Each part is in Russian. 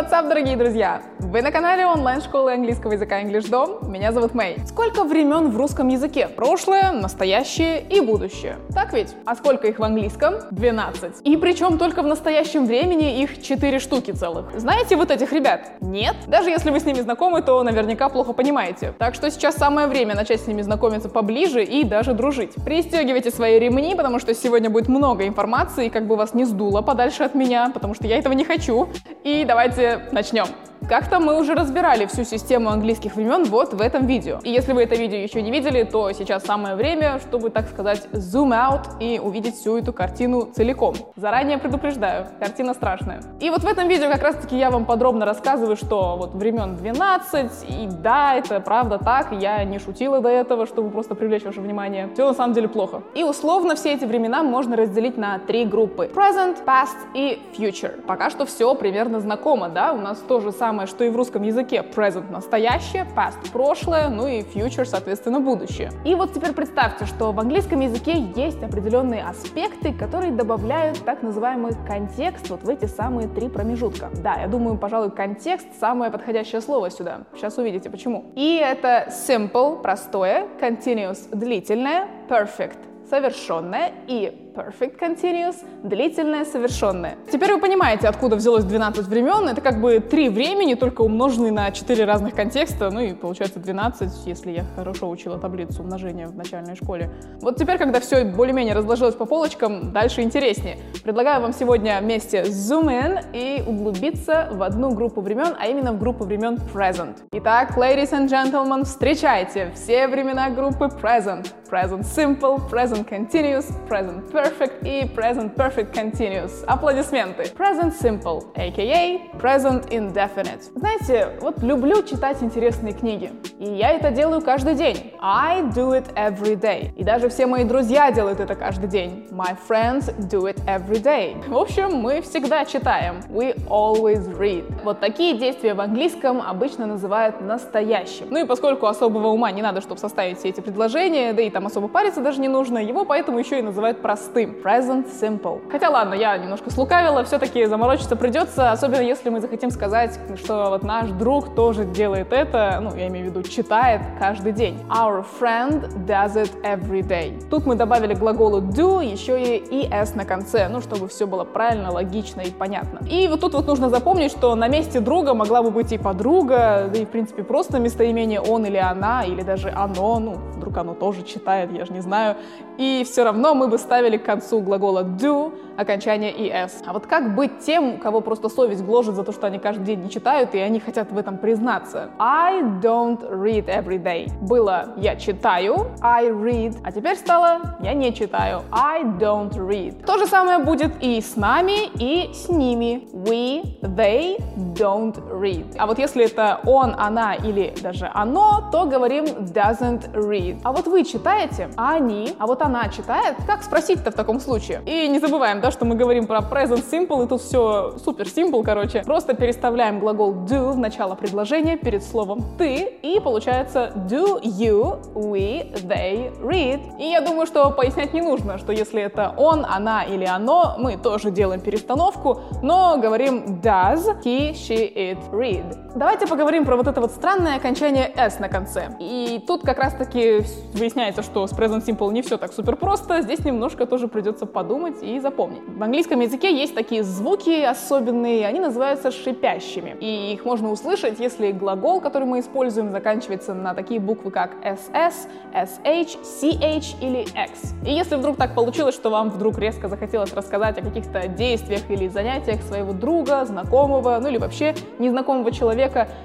what's up, дорогие друзья! Вы на канале онлайн-школы английского языка EnglishDom. Меня зовут Мэй. Сколько времен в русском языке? Прошлое, настоящее и будущее. Так ведь? А сколько их в английском? 12. И причем только в настоящем времени их 4 штуки целых. Знаете вот этих ребят? Нет? Даже если вы с ними знакомы, то наверняка плохо понимаете. Так что сейчас самое время начать с ними знакомиться поближе и даже дружить. Пристегивайте свои ремни, потому что сегодня будет много информации, как бы вас не сдуло подальше от меня, потому что я этого не хочу. И давайте начнем. Как-то мы уже разбирали всю систему английских времен вот в этом видео. И если вы это видео еще не видели, то сейчас самое время, чтобы, так сказать, zoom out и увидеть всю эту картину целиком. Заранее предупреждаю, картина страшная. И вот в этом видео как раз-таки я вам подробно рассказываю, что вот времен 12, и да, это правда так, я не шутила до этого, чтобы просто привлечь ваше внимание. Все на самом деле плохо. И условно все эти времена можно разделить на три группы. Present, past и future. Пока что все примерно знакомо, да, у нас то же самое самое, что и в русском языке. Present — настоящее, past — прошлое, ну и future, соответственно, будущее. И вот теперь представьте, что в английском языке есть определенные аспекты, которые добавляют так называемый контекст вот в эти самые три промежутка. Да, я думаю, пожалуй, контекст — самое подходящее слово сюда. Сейчас увидите, почему. И это simple — простое, continuous — длительное, perfect — совершенное и perfect continuous, длительное совершенное. Теперь вы понимаете, откуда взялось 12 времен. Это как бы три времени, только умноженные на 4 разных контекста. Ну и получается 12, если я хорошо учила таблицу умножения в начальной школе. Вот теперь, когда все более-менее разложилось по полочкам, дальше интереснее. Предлагаю вам сегодня вместе zoom in и углубиться в одну группу времен, а именно в группу времен present. Итак, ladies and gentlemen, встречайте все времена группы present. Present simple, present continuous, present perfect, perfect и present perfect continuous. Аплодисменты. Present simple, aka present indefinite. Знаете, вот люблю читать интересные книги. И я это делаю каждый день. I do it every day. И даже все мои друзья делают это каждый день. My friends do it every day. В общем, мы всегда читаем. We always read. Вот такие действия в английском обычно называют настоящим. Ну и поскольку особого ума не надо, чтобы составить все эти предложения, да и там особо париться даже не нужно, его поэтому еще и называют простым простым. Present simple. Хотя ладно, я немножко слукавила, все-таки заморочиться придется, особенно если мы захотим сказать, что вот наш друг тоже делает это, ну, я имею в виду, читает каждый день. Our friend does it every day. Тут мы добавили глаголу do, еще и es на конце, ну, чтобы все было правильно, логично и понятно. И вот тут вот нужно запомнить, что на месте друга могла бы быть и подруга, да и, в принципе, просто местоимение он или она, или даже оно, ну, вдруг оно тоже читает, я же не знаю. И все равно мы бы ставили к концу глагола do окончание es. А вот как быть тем, кого просто совесть гложет за то, что они каждый день не читают, и они хотят в этом признаться? I don't read every day. Было «я читаю», I read, а теперь стало «я не читаю», I don't read. То же самое будет и с нами, и с ними. We, they don't read. А вот если это он, она или даже оно, то говорим doesn't read. А вот вы читаете, а они, а вот она читает, как спросить-то в таком случае. И не забываем, да, что мы говорим про present simple, и тут все супер simple, короче. Просто переставляем глагол do в начало предложения перед словом ты, и получается do you, we, they read. И я думаю, что пояснять не нужно, что если это он, она или оно, мы тоже делаем перестановку, но говорим does he, she, it read. Давайте поговорим про вот это вот странное окончание s на конце. И тут как раз таки выясняется, что с present simple не все так супер просто, здесь немножко тоже придется подумать и запомнить. В английском языке есть такие звуки особенные, они называются шипящими. И их можно услышать, если глагол, который мы используем, заканчивается на такие буквы, как ss, sh, ch или x. И если вдруг так получилось, что вам вдруг резко захотелось рассказать о каких-то действиях или занятиях своего друга, знакомого, ну или вообще незнакомого человека,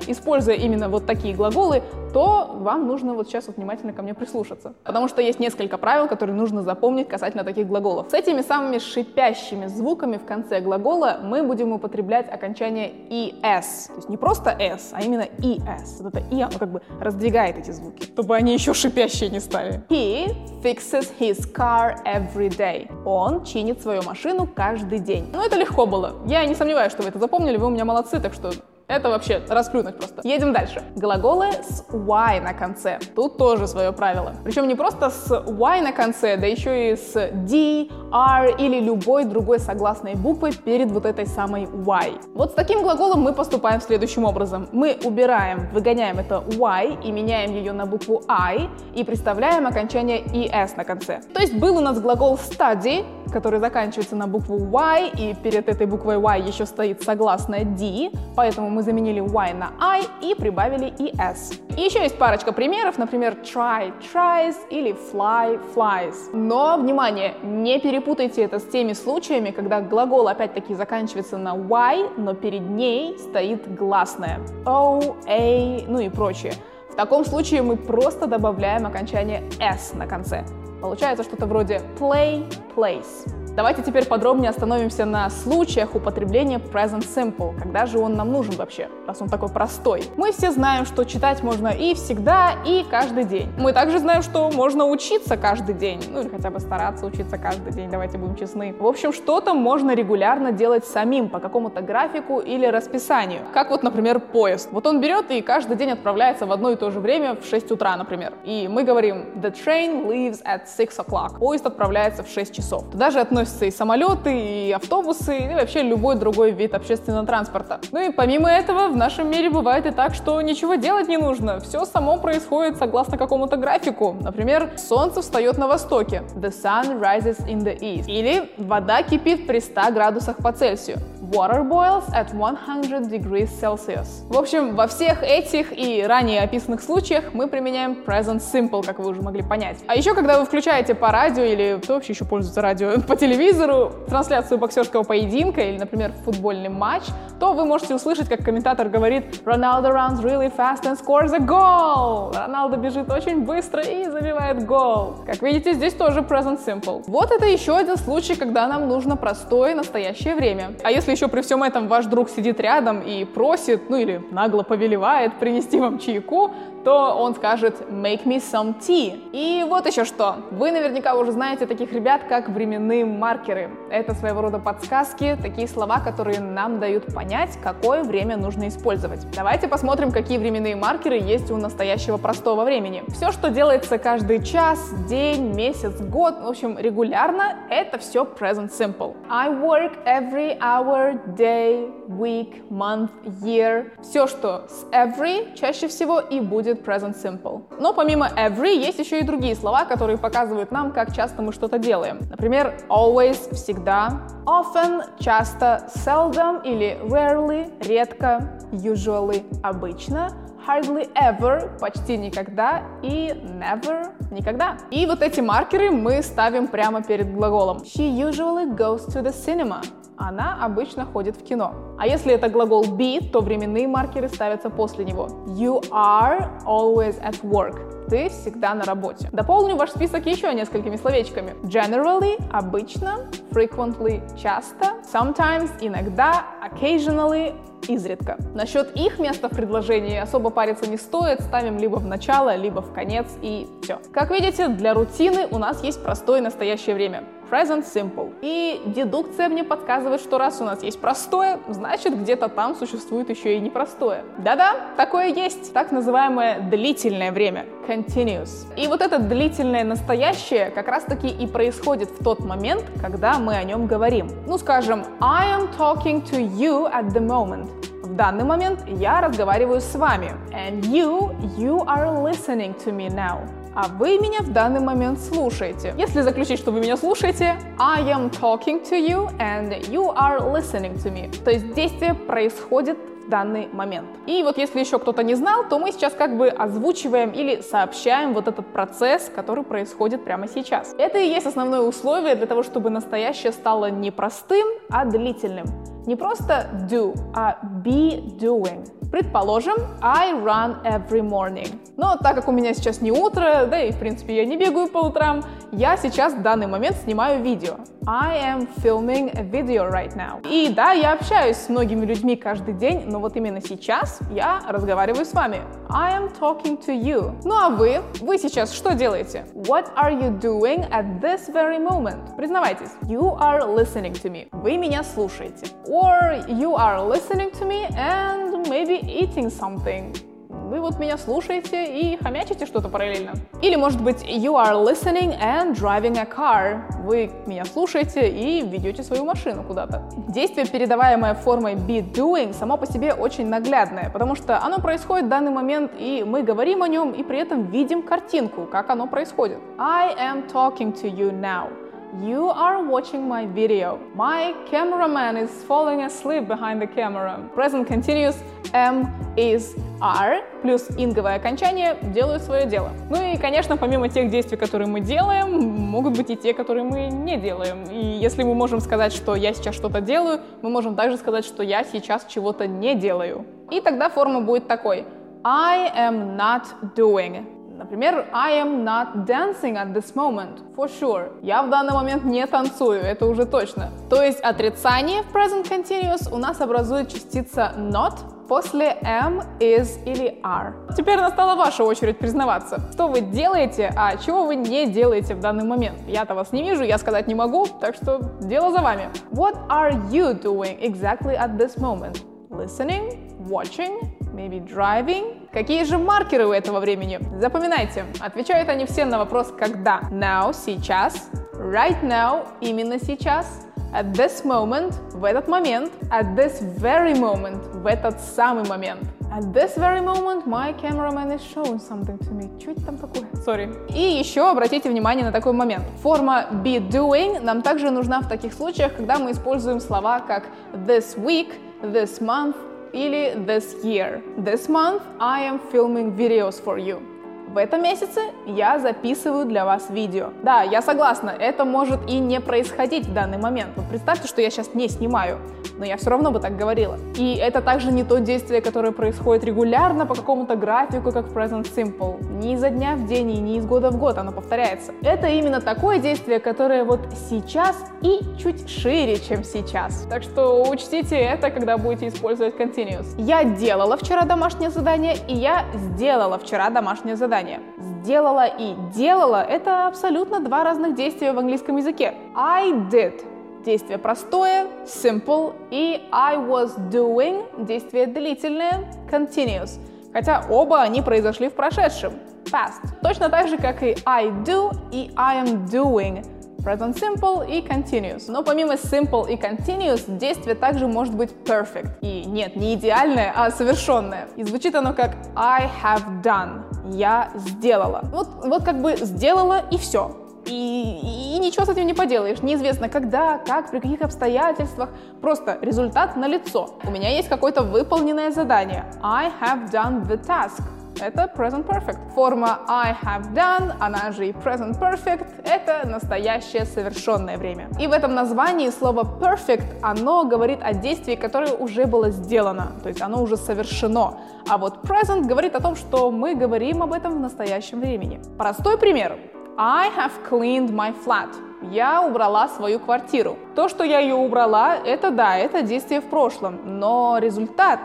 используя именно вот такие глаголы, то вам нужно вот сейчас вот внимательно ко мне прислушаться. Потому что есть несколько правил, которые нужно запомнить касательно таких глаголов. С этими самыми шипящими звуками в конце глагола мы будем употреблять окончание es. То есть не просто s, а именно es. Вот это и, оно как бы раздвигает эти звуки, чтобы они еще шипящие не стали. He fixes his car every day. Он чинит свою машину каждый день. Ну, это легко было. Я не сомневаюсь, что вы это запомнили, вы у меня молодцы, так что Это вообще расплюнуть просто. Едем дальше. Глаголы с y на конце. Тут тоже свое правило. Причем не просто с y на конце, да еще и с d, r или любой другой согласной буквой перед вот этой самой y. Вот с таким глаголом мы поступаем следующим образом. Мы убираем, выгоняем это y и меняем ее на букву i и представляем окончание es на конце. То есть был у нас глагол study, который заканчивается на букву y, и перед этой буквой y еще стоит согласная d, поэтому мы заменили y на i и прибавили es. И еще есть парочка примеров, например, try, tries или fly, flies. Но, внимание, не перепутайте это с теми случаями, когда глагол опять-таки заканчивается на y, но перед ней стоит гласная o, a, ну и прочее. В таком случае мы просто добавляем окончание s на конце. Получается что-то вроде play, place. Давайте теперь подробнее остановимся на случаях употребления present simple. Когда же он нам нужен вообще, раз он такой простой? Мы все знаем, что читать можно и всегда, и каждый день. Мы также знаем, что можно учиться каждый день. Ну или хотя бы стараться учиться каждый день, давайте будем честны. В общем, что-то можно регулярно делать самим по какому-то графику или расписанию. Как вот, например, поезд. Вот он берет и каждый день отправляется в одно и то же время в 6 утра, например. И мы говорим The train leaves at 6 o'clock. Поезд отправляется в 6 часов. Туда же относится относятся и самолеты, и автобусы, и вообще любой другой вид общественного транспорта. Ну и помимо этого, в нашем мире бывает и так, что ничего делать не нужно. Все само происходит согласно какому-то графику. Например, солнце встает на востоке. The sun rises in the east. Или вода кипит при 100 градусах по Цельсию. Water boils at 100 degrees Celsius. В общем, во всех этих и ранее описанных случаях мы применяем present simple, как вы уже могли понять. А еще, когда вы включаете по радио или кто вообще еще пользуется радио, по телевизору трансляцию боксерского поединка или, например, футбольный матч, то вы можете услышать, как комментатор говорит «Ronaldo runs really fast and scores a goal!» Роналдо бежит очень быстро и забивает гол. Как видите, здесь тоже present simple. Вот это еще один случай, когда нам нужно простое настоящее время. А если еще при всем этом ваш друг сидит рядом и просит, ну или нагло повелевает принести вам чайку, то он скажет «make me some tea». И вот еще что. Вы наверняка уже знаете таких ребят, как временные маркеры. Это своего рода подсказки, такие слова, которые нам дают понять, какое время нужно использовать. Давайте посмотрим, какие временные маркеры есть у настоящего простого времени. Все, что делается каждый час, день, месяц, год, в общем, регулярно, это все present simple. I work every hour, day, week, month, year. Все, что с every, чаще всего и будет будет present simple. Но помимо every есть еще и другие слова, которые показывают нам, как часто мы что-то делаем. Например, always – всегда, often – часто, seldom или rarely – редко, usually – обычно, hardly ever – почти никогда и never – никогда. И вот эти маркеры мы ставим прямо перед глаголом. She usually goes to the cinema. Она обычно ходит в кино. А если это глагол be, то временные маркеры ставятся после него. You are always at work. Ты всегда на работе. Дополню ваш список еще несколькими словечками. Generally – обычно, frequently – часто, sometimes – иногда, occasionally – изредка. Насчет их места в предложении особо париться не стоит, ставим либо в начало, либо в конец и все. Как видите, для рутины у нас есть простое настоящее время present simple. И дедукция мне подсказывает, что раз у нас есть простое, значит где-то там существует еще и непростое. Да-да, такое есть. Так называемое длительное время. Continuous. И вот это длительное настоящее как раз-таки и происходит в тот момент, когда мы о нем говорим. Ну, скажем, I am talking to you at the moment. В данный момент я разговариваю с вами. And you, you are listening to me now а вы меня в данный момент слушаете. Если заключить, что вы меня слушаете, I am talking to you and you are listening to me. То есть действие происходит данный момент. И вот если еще кто-то не знал, то мы сейчас как бы озвучиваем или сообщаем вот этот процесс, который происходит прямо сейчас. Это и есть основное условие для того, чтобы настоящее стало не простым, а длительным. Не просто do, а be doing. Предположим, I run every morning. Но так как у меня сейчас не утро, да и в принципе я не бегаю по утрам, я сейчас в данный момент снимаю видео. I am filming a video right now. И да, я общаюсь с многими людьми каждый день, но вот именно сейчас я разговариваю с вами. I am talking to you. Ну а вы? Вы сейчас что делаете? What are you doing at this very moment? Признавайтесь. You are listening to me. Вы меня слушаете. Or you are listening to me and maybe eating something. Вы вот меня слушаете и хомячите что-то параллельно. Или, может быть, you are listening and driving a car. Вы меня слушаете и ведете свою машину куда-то. Действие, передаваемое формой be doing, само по себе очень наглядное, потому что оно происходит в данный момент, и мы говорим о нем, и при этом видим картинку, как оно происходит. I am talking to you now. You are watching my video. My cameraman is falling asleep behind the camera. Present continuous am, is, are плюс инговое окончание делают свое дело. Ну и, конечно, помимо тех действий, которые мы делаем, могут быть и те, которые мы не делаем. И если мы можем сказать, что я сейчас что-то делаю, мы можем также сказать, что я сейчас чего-то не делаю. И тогда форма будет такой. I am not doing. Например, I am not dancing at this moment, for sure. Я в данный момент не танцую, это уже точно. То есть отрицание в present continuous у нас образует частица not после am, is или are. Теперь настала ваша очередь признаваться, что вы делаете, а чего вы не делаете в данный момент. Я-то вас не вижу, я сказать не могу, так что дело за вами. What are you doing exactly at this moment? Listening, watching, maybe driving. Какие же маркеры у этого времени? Запоминайте. Отвечают они все на вопрос «когда». Now – сейчас. Right now – именно сейчас. At this moment – в этот момент. At this very moment – в этот самый момент. At this very moment my cameraman is showing something to me. Что это там такое? Sorry. И еще обратите внимание на такой момент. Форма be doing нам также нужна в таких случаях, когда мы используем слова как this week, this month, This year. This month I am filming videos for you. В этом месяце я записываю для вас видео. Да, я согласна, это может и не происходить в данный момент. Но представьте, что я сейчас не снимаю но я все равно бы так говорила. И это также не то действие, которое происходит регулярно по какому-то графику, как в Present Simple. Не изо дня в день и не из года в год оно повторяется. Это именно такое действие, которое вот сейчас и чуть шире, чем сейчас. Так что учтите это, когда будете использовать continuous. Я делала вчера домашнее задание, и я сделала вчера домашнее задание. Сделала и делала — это абсолютно два разных действия в английском языке. I did действие простое, simple, и I was doing, действие длительное, continuous. Хотя оба они произошли в прошедшем, past. Точно так же, как и I do и I am doing, present simple и continuous. Но помимо simple и continuous, действие также может быть perfect. И нет, не идеальное, а совершенное. И звучит оно как I have done. Я сделала. Вот, вот как бы сделала и все и, и ничего с этим не поделаешь. Неизвестно когда, как, при каких обстоятельствах. Просто результат на лицо. У меня есть какое-то выполненное задание. I have done the task. Это present perfect. Форма I have done, она же и present perfect, это настоящее совершенное время. И в этом названии слово perfect, оно говорит о действии, которое уже было сделано, то есть оно уже совершено. А вот present говорит о том, что мы говорим об этом в настоящем времени. Простой пример. I have cleaned my flat. Я убрала свою квартиру. То, что я ее убрала, это да, это действие в прошлом. Но результат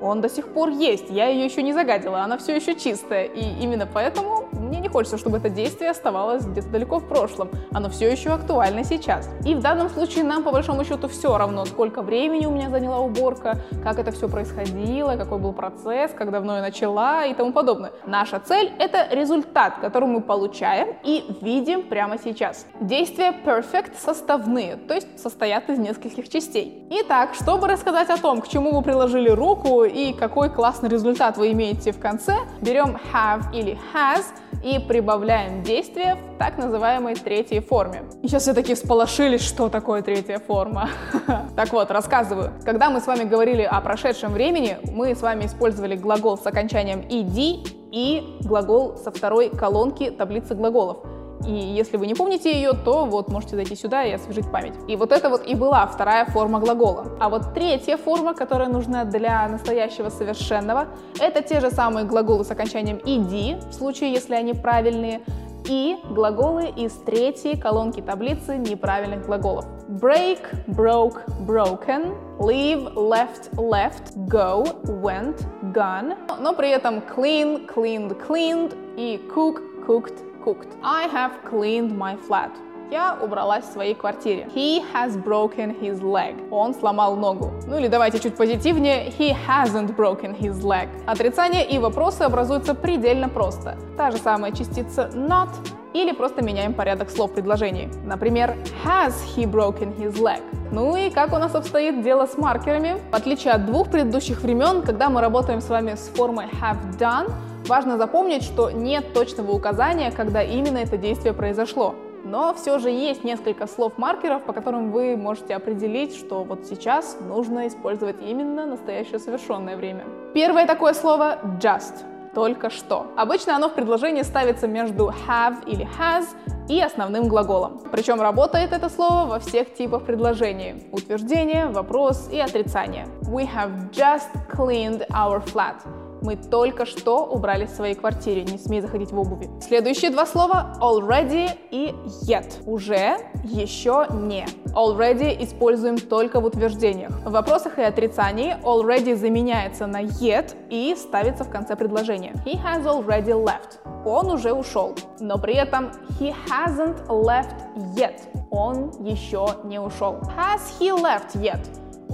он до сих пор есть. Я ее еще не загадила, она все еще чистая. И именно поэтому мне не хочется, чтобы это действие оставалось где-то далеко в прошлом. Оно все еще актуально сейчас. И в данном случае нам, по большому счету, все равно, сколько времени у меня заняла уборка, как это все происходило, какой был процесс, как давно я начала и тому подобное. Наша цель — это результат, который мы получаем и видим прямо сейчас. Действия perfect составные, то есть состоят из нескольких частей. Итак, чтобы рассказать о том, к чему вы приложили руку и какой классный результат вы имеете в конце, берем have или has и прибавляем действие в так называемой третьей форме. И сейчас все таки всполошились, что такое третья форма. Так вот, рассказываю. Когда мы с вами говорили о прошедшем времени, мы с вами использовали глагол с окончанием ed и глагол со второй колонки таблицы глаголов. И если вы не помните ее, то вот можете зайти сюда и освежить память. И вот это вот и была вторая форма глагола. А вот третья форма, которая нужна для настоящего совершенного, это те же самые глаголы с окончанием ed, в случае, если они правильные, и глаголы из третьей колонки таблицы неправильных глаголов. Break, broke, broken, leave, left, left, go, went, gone. Но при этом clean, cleaned, cleaned и cook, cooked, cooked. I have cleaned my flat. Я убралась в своей квартире. He has broken his leg. Он сломал ногу. Ну или давайте чуть позитивнее. He hasn't broken his leg. Отрицание и вопросы образуются предельно просто. Та же самая частица not или просто меняем порядок слов в предложении. Например, has he broken his leg? Ну и как у нас обстоит дело с маркерами? В отличие от двух предыдущих времен, когда мы работаем с вами с формой have done, важно запомнить, что нет точного указания, когда именно это действие произошло. Но все же есть несколько слов-маркеров, по которым вы можете определить, что вот сейчас нужно использовать именно настоящее совершенное время. Первое такое слово just только что. Обычно оно в предложении ставится между have или has и основным глаголом. Причем работает это слово во всех типах предложений. Утверждение, вопрос и отрицание. We have just cleaned our flat. Мы только что убрались в своей квартире, не смей заходить в обуви. Следующие два слова already и yet. Уже, еще не. Already используем только в утверждениях. В вопросах и отрицании already заменяется на yet и ставится в конце предложения. He has already left. Он уже ушел. Но при этом he hasn't left yet. Он еще не ушел. Has he left yet?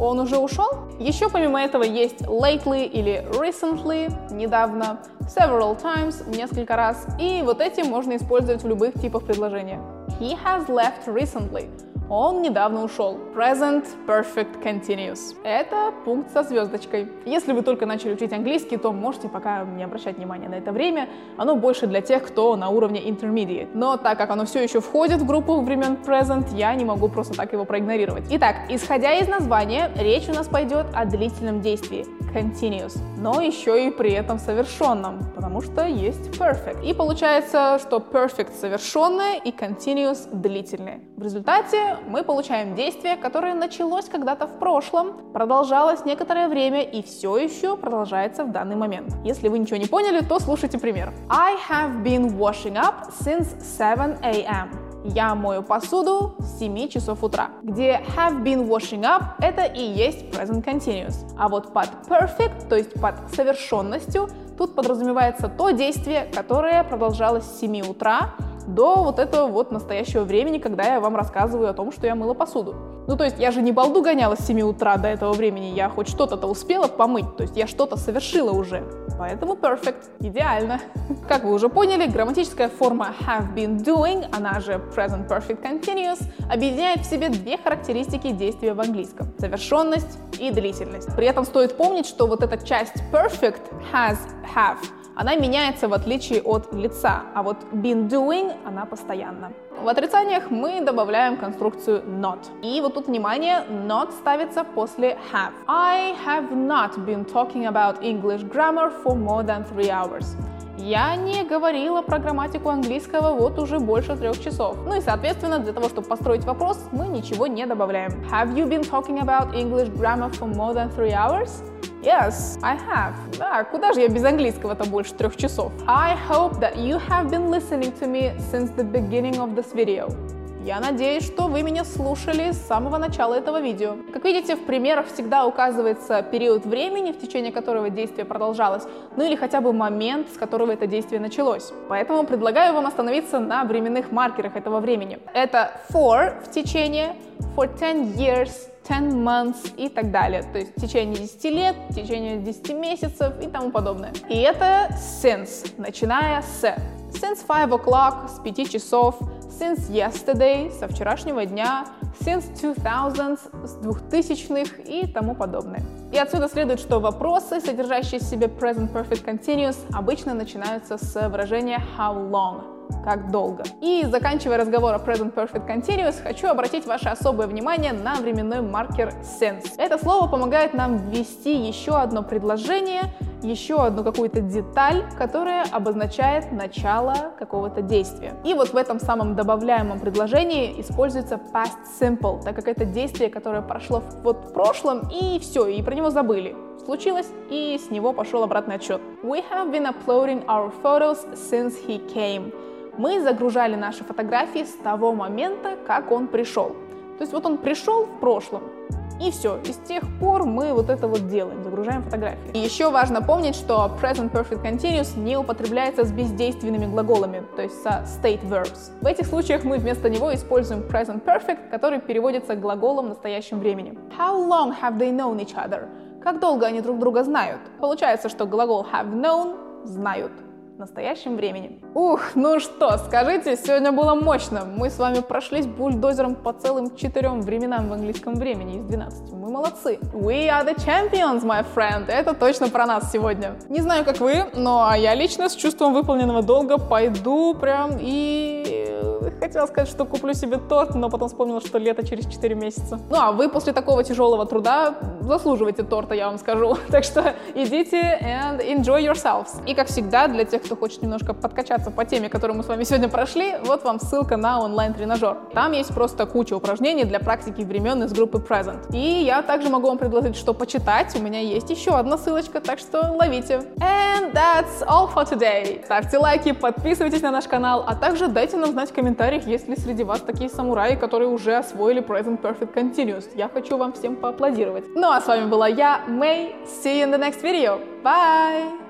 Он уже ушел? Еще помимо этого есть lately или recently, недавно, several times, несколько раз, и вот эти можно использовать в любых типах предложения. He has left recently. Он недавно ушел. Present Perfect Continuous. Это пункт со звездочкой. Если вы только начали учить английский, то можете пока не обращать внимания на это время. Оно больше для тех, кто на уровне Intermediate. Но так как оно все еще входит в группу времен Present, я не могу просто так его проигнорировать. Итак, исходя из названия, речь у нас пойдет о длительном действии continuous, но еще и при этом совершенном, потому что есть perfect. И получается, что perfect совершенное и continuous длительное. В результате мы получаем действие, которое началось когда-то в прошлом, продолжалось некоторое время и все еще продолжается в данный момент. Если вы ничего не поняли, то слушайте пример. I have been washing up since 7 a.m. Я мою посуду с 7 часов утра. Где have been washing up — это и есть present continuous. А вот под perfect, то есть под совершенностью, тут подразумевается то действие, которое продолжалось с 7 утра до вот этого вот настоящего времени, когда я вам рассказываю о том, что я мыла посуду. Ну, то есть я же не балду гоняла с 7 утра до этого времени, я хоть что-то-то успела помыть, то есть я что-то совершила уже. Поэтому perfect, идеально. Как вы уже поняли, грамматическая форма have been doing, она же present perfect continuous, объединяет в себе две характеристики действия в английском — совершенность и длительность. При этом стоит помнить, что вот эта часть perfect, has, have — она меняется в отличие от лица, а вот been doing она постоянно. В отрицаниях мы добавляем конструкцию not. И вот тут внимание, not ставится после have. I have not been talking about English grammar for more than three hours. Я не говорила про грамматику английского вот уже больше трех часов. Ну и, соответственно, для того, чтобы построить вопрос, мы ничего не добавляем. Have you been talking about English grammar for more than three hours? Yes, I have. Да, куда же я без английского-то больше трех часов? I hope that you have been listening to me since the beginning of this video. Я надеюсь, что вы меня слушали с самого начала этого видео. Как видите, в примерах всегда указывается период времени, в течение которого действие продолжалось, ну или хотя бы момент, с которого это действие началось. Поэтому предлагаю вам остановиться на временных маркерах этого времени. Это for в течение, for 10 years, 10 months и так далее. То есть в течение 10 лет, в течение 10 месяцев и тому подобное. И это since, начиная с. Since 5 o'clock, с 5 часов, since yesterday, со вчерашнего дня, since 2000s, с 2000-х и тому подобное. И отсюда следует, что вопросы, содержащие в себе present perfect continuous, обычно начинаются с выражения how long, как долго. И заканчивая разговор о Present Perfect Continuous, хочу обратить ваше особое внимание на временной маркер since. Это слово помогает нам ввести еще одно предложение, еще одну какую-то деталь, которая обозначает начало какого-то действия. И вот в этом самом добавляемом предложении используется past simple, так как это действие, которое прошло вот в прошлом, и все, и про него забыли. Случилось, и с него пошел обратный отчет. We have been uploading our photos since he came мы загружали наши фотографии с того момента, как он пришел. То есть вот он пришел в прошлом, И все. И с тех пор мы вот это вот делаем, загружаем фотографии. И еще важно помнить, что present perfect continuous не употребляется с бездейственными глаголами, то есть со state verbs. В этих случаях мы вместо него используем present perfect, который переводится глаголом в настоящем времени. How long have they known each other? Как долго они друг друга знают? Получается, что глагол have known – знают настоящем времени. Ух, ну что, скажите, сегодня было мощно. Мы с вами прошлись бульдозером по целым четырем временам в английском времени из 12. Мы молодцы. We are the champions, my friend. Это точно про нас сегодня. Не знаю, как вы, но я лично с чувством выполненного долга пойду прям и Хотела сказать, что куплю себе торт, но потом вспомнила, что лето через 4 месяца. Ну а вы после такого тяжелого труда заслуживаете торта, я вам скажу. Так что идите and enjoy yourselves. И как всегда, для тех, кто хочет немножко подкачаться по теме, которую мы с вами сегодня прошли, вот вам ссылка на онлайн-тренажер. Там есть просто куча упражнений для практики времен из группы Present. И я также могу вам предложить, что почитать. У меня есть еще одна ссылочка, так что ловите. And that's all for today. Ставьте лайки, подписывайтесь на наш канал, а также дайте нам знать в комментариях, есть ли среди вас такие самураи, которые уже освоили Present Perfect Continuous. Я хочу вам всем поаплодировать. Ну а с вами была я, Мэй. See you in the next video. Bye!